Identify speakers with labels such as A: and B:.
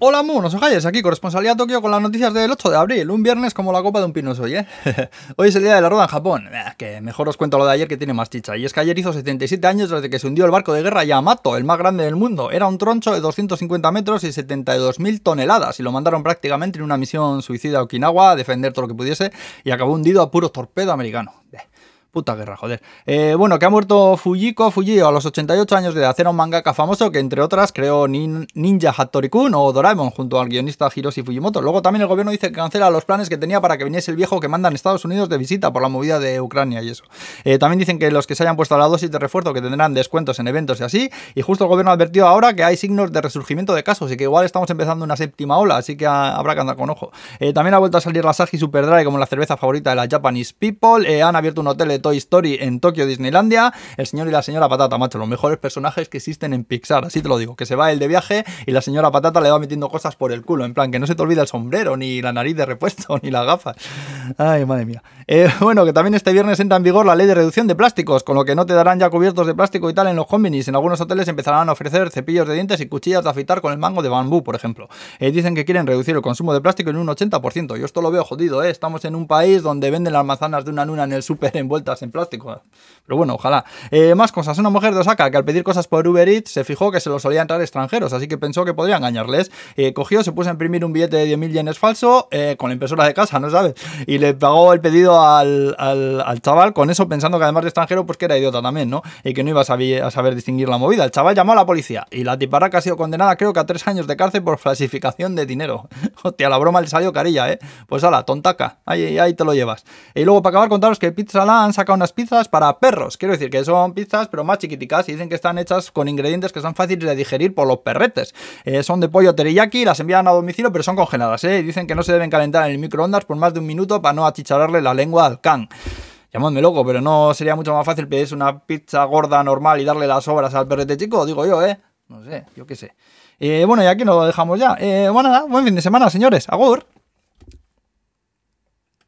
A: Hola, monos ojalles, aquí corresponsalía Tokio con las noticias del 8 de abril, un viernes como la copa de un pino hoy, ¿eh? hoy es el día de la rueda en Japón, que mejor os cuento lo de ayer que tiene más chicha, y es que ayer hizo 77 años desde que se hundió el barco de guerra Yamato, el más grande del mundo, era un troncho de 250 metros y 72.000 toneladas, y lo mandaron prácticamente en una misión suicida a Okinawa a defender todo lo que pudiese, y acabó hundido a puro torpedo americano. Puta guerra, joder. Eh, bueno, que ha muerto Fujiko Fujio a los 88 años de edad. Era un mangaka famoso que, entre otras, creó Ninja Hattori-kun o Doraemon junto al guionista Hiroshi Fujimoto. Luego también el gobierno dice que cancela los planes que tenía para que viniese el viejo que manda en Estados Unidos de visita por la movida de Ucrania y eso. Eh, también dicen que los que se hayan puesto la dosis de refuerzo que tendrán descuentos en eventos y así. Y justo el gobierno ha advertido ahora que hay signos de resurgimiento de casos y que igual estamos empezando una séptima ola, así que habrá que andar con ojo. Eh, también ha vuelto a salir la Sagi Super Dry como la cerveza favorita de la Japanese People. han abierto un hotel de Toy Story en Tokio Disneylandia, el señor y la señora Patata, macho, los mejores personajes que existen en Pixar, así te lo digo, que se va el de viaje y la señora Patata le va metiendo cosas por el culo, en plan, que no se te olvide el sombrero, ni la nariz de repuesto, ni las gafas. Ay, madre mía. Eh, bueno, que también este viernes entra en vigor la ley de reducción de plásticos, con lo que no te darán ya cubiertos de plástico y tal en los combinis. En algunos hoteles empezarán a ofrecer cepillos de dientes y cuchillas de afeitar con el mango de bambú, por ejemplo. Eh, dicen que quieren reducir el consumo de plástico en un 80%. Yo esto lo veo jodido, ¿eh? Estamos en un país donde venden las manzanas de una luna en el súper envueltas en plástico. Pero bueno, ojalá eh, más cosas. Una mujer de Osaka que al pedir cosas por Uber Eats se fijó que se lo solía entrar extranjeros, así que pensó que podría engañarles. Eh, cogió, se puso a imprimir un billete de 10.000 yenes falso con la impresora de casa, ¿no sabes? Le pagó el pedido al, chaval con eso pensando que además de extranjero, pues que era idiota también, ¿no? Y que no iba a saber, a distinguir la movida. El chaval llamó a la policía y la tiparraca ha sido condenada creo que a tres años de cárcel por falsificación de dinero. Hostia, la broma le salió carilla, ¿eh? Pues ala, tontaca, ahí, ahí te lo llevas. Y luego para acabar contaros que Pizza La han sacado unas pizzas para perros. Quiero decir que son pizzas, pero más chiquiticas, y dicen que están hechas con ingredientes que son fáciles de digerir por los perretes. Eh, son de pollo teriyaki, las envían a domicilio, pero son congeladas, ¿eh? dicen que no se deben calentar en el microondas por más de un minuto para no achichararle la lengua al can. Llamadme loco, pero no sería mucho más fácil pedirse una pizza gorda normal y darle las sobras al perrete chico, digo yo, ¿eh? No sé, yo qué sé. Eh, bueno, y aquí nos lo dejamos ya. Eh, bueno, nada, buen fin de semana, señores. Agur.